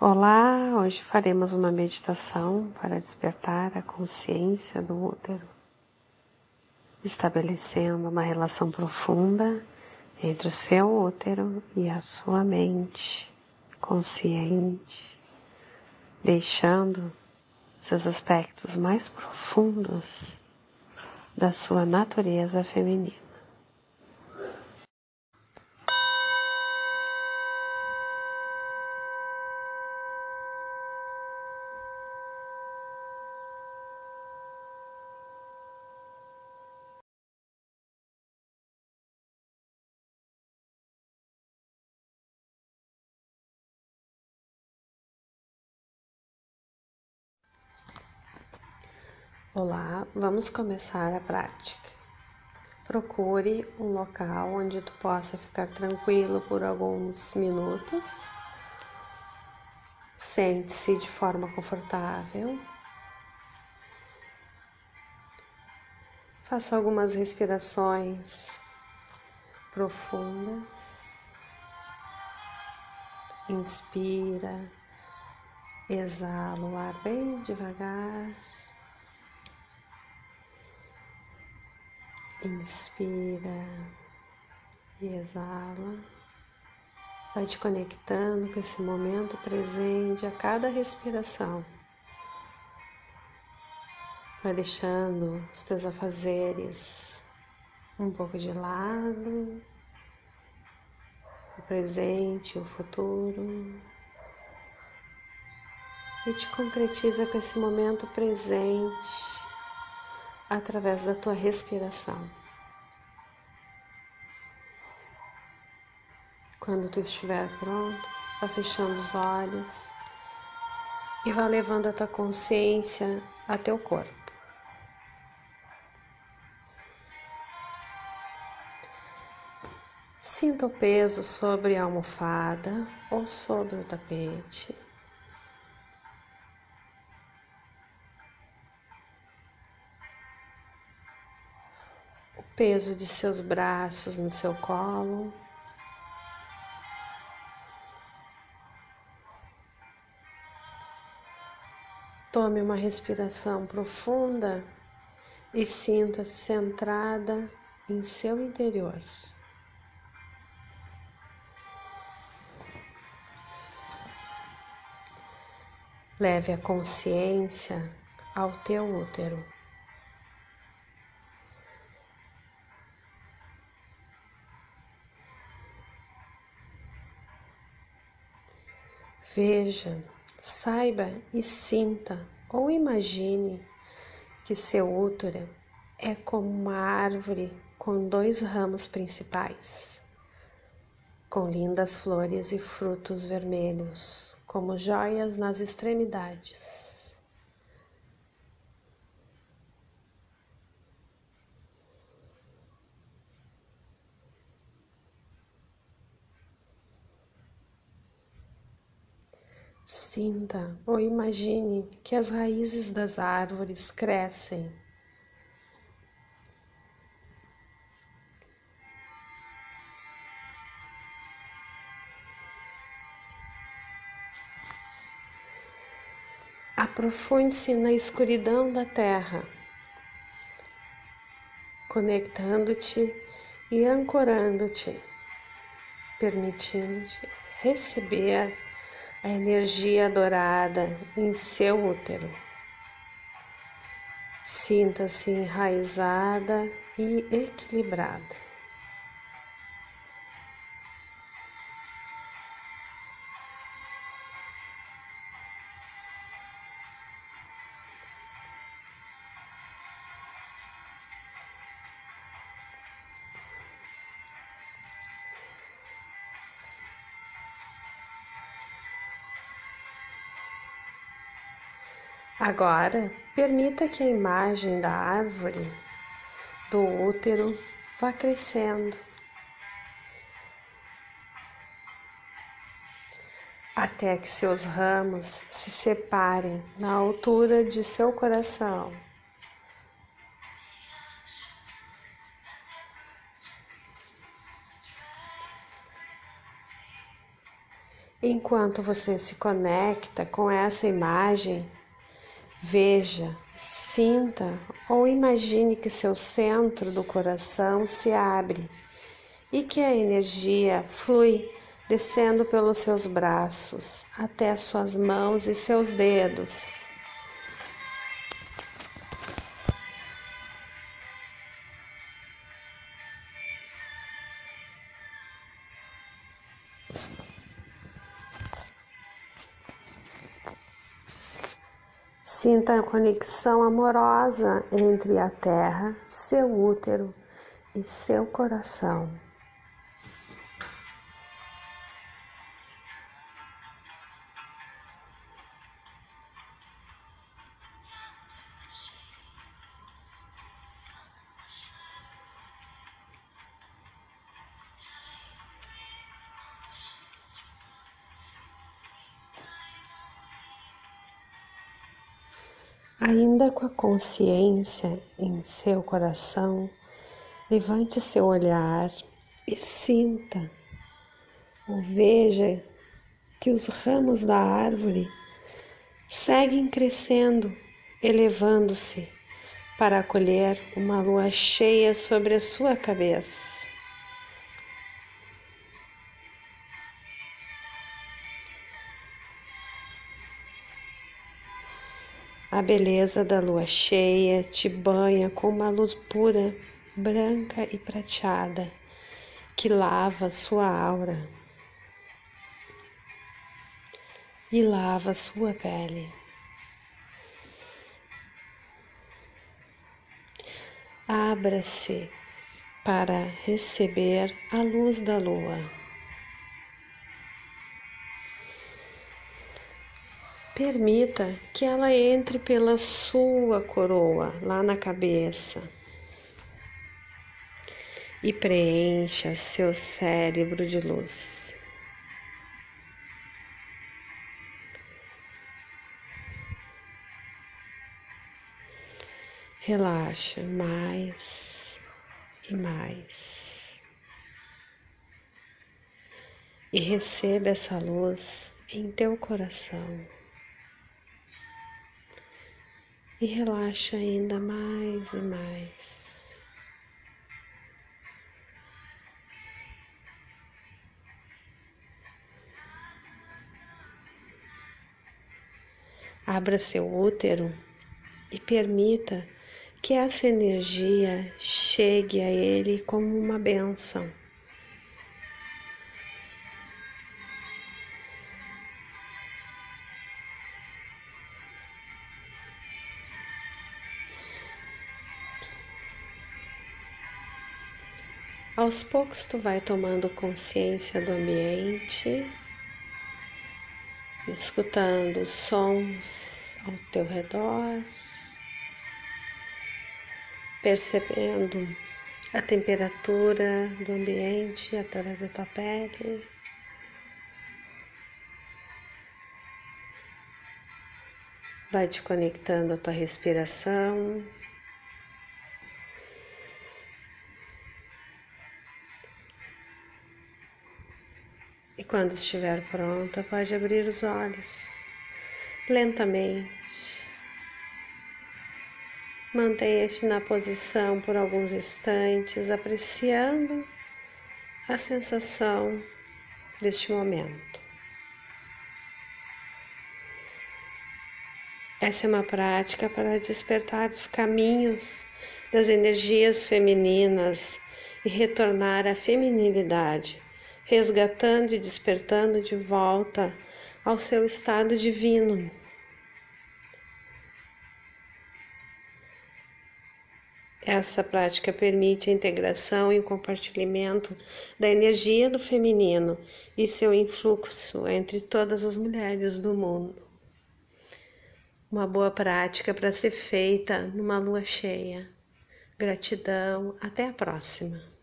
Olá, hoje faremos uma meditação para despertar a consciência do útero, estabelecendo uma relação profunda entre o seu útero e a sua mente consciente, deixando seus aspectos mais profundos da sua natureza feminina. Olá, vamos começar a prática. Procure um local onde tu possa ficar tranquilo por alguns minutos. Sente-se de forma confortável. Faça algumas respirações profundas. Inspira, exala o ar bem devagar. Inspira e exala. Vai te conectando com esse momento presente a cada respiração. Vai deixando os teus afazeres um pouco de lado, o presente, o futuro. E te concretiza com esse momento presente através da tua respiração. Quando tu estiver pronto, vá fechando os olhos e vá levando a tua consciência a teu corpo. Sinta o peso sobre a almofada ou sobre o tapete. Peso de seus braços no seu colo. Tome uma respiração profunda e sinta-se centrada em seu interior. Leve a consciência ao teu útero. Veja, saiba e sinta ou imagine que seu útero é como uma árvore com dois ramos principais, com lindas flores e frutos vermelhos, como joias nas extremidades. Sinta ou imagine que as raízes das árvores crescem. Aprofunde-se na escuridão da terra, conectando-te e ancorando-te, permitindo-te receber a energia dourada em seu útero. Sinta-se enraizada e equilibrada. Agora, permita que a imagem da árvore, do útero, vá crescendo. Até que seus ramos se separem na altura de seu coração. Enquanto você se conecta com essa imagem, veja, sinta ou imagine que seu centro do coração se abre e que a energia flui descendo pelos seus braços até suas mãos e seus dedos. Sinta a conexão amorosa entre a terra, seu útero e seu coração. Ainda com a consciência em seu coração, levante seu olhar e sinta ou veja que os ramos da árvore seguem crescendo, elevando-se para acolher uma lua cheia sobre a sua cabeça. A beleza da lua cheia te banha com uma luz pura, branca e prateada, que lava sua aura e lava sua pele. Abra-se para receber a luz da lua. Permita que ela entre pela sua coroa, lá na cabeça, e preencha seu cérebro de luz. Relaxa mais e mais. E receba essa luz em teu coração e relaxa ainda mais e mais. Abra seu útero e permita que essa energia chegue a ele como uma benção. Aos poucos tu vai tomando consciência do ambiente, escutando os sons ao teu redor, percebendo a temperatura do ambiente através da tua pele. Vai te conectando à tua respiração. E quando estiver pronta, pode abrir os olhos lentamente. Mantenha-te na posição por alguns instantes, apreciando a sensação deste momento. Essa é uma prática para despertar os caminhos das energias femininas e retornar à feminilidade resgatando e despertando de volta ao seu estado divino. Essa prática permite a integração e o compartilhamento da energia do feminino e seu influxo entre todas as mulheres do mundo. Uma boa prática para ser feita numa lua cheia. Gratidão, até a próxima.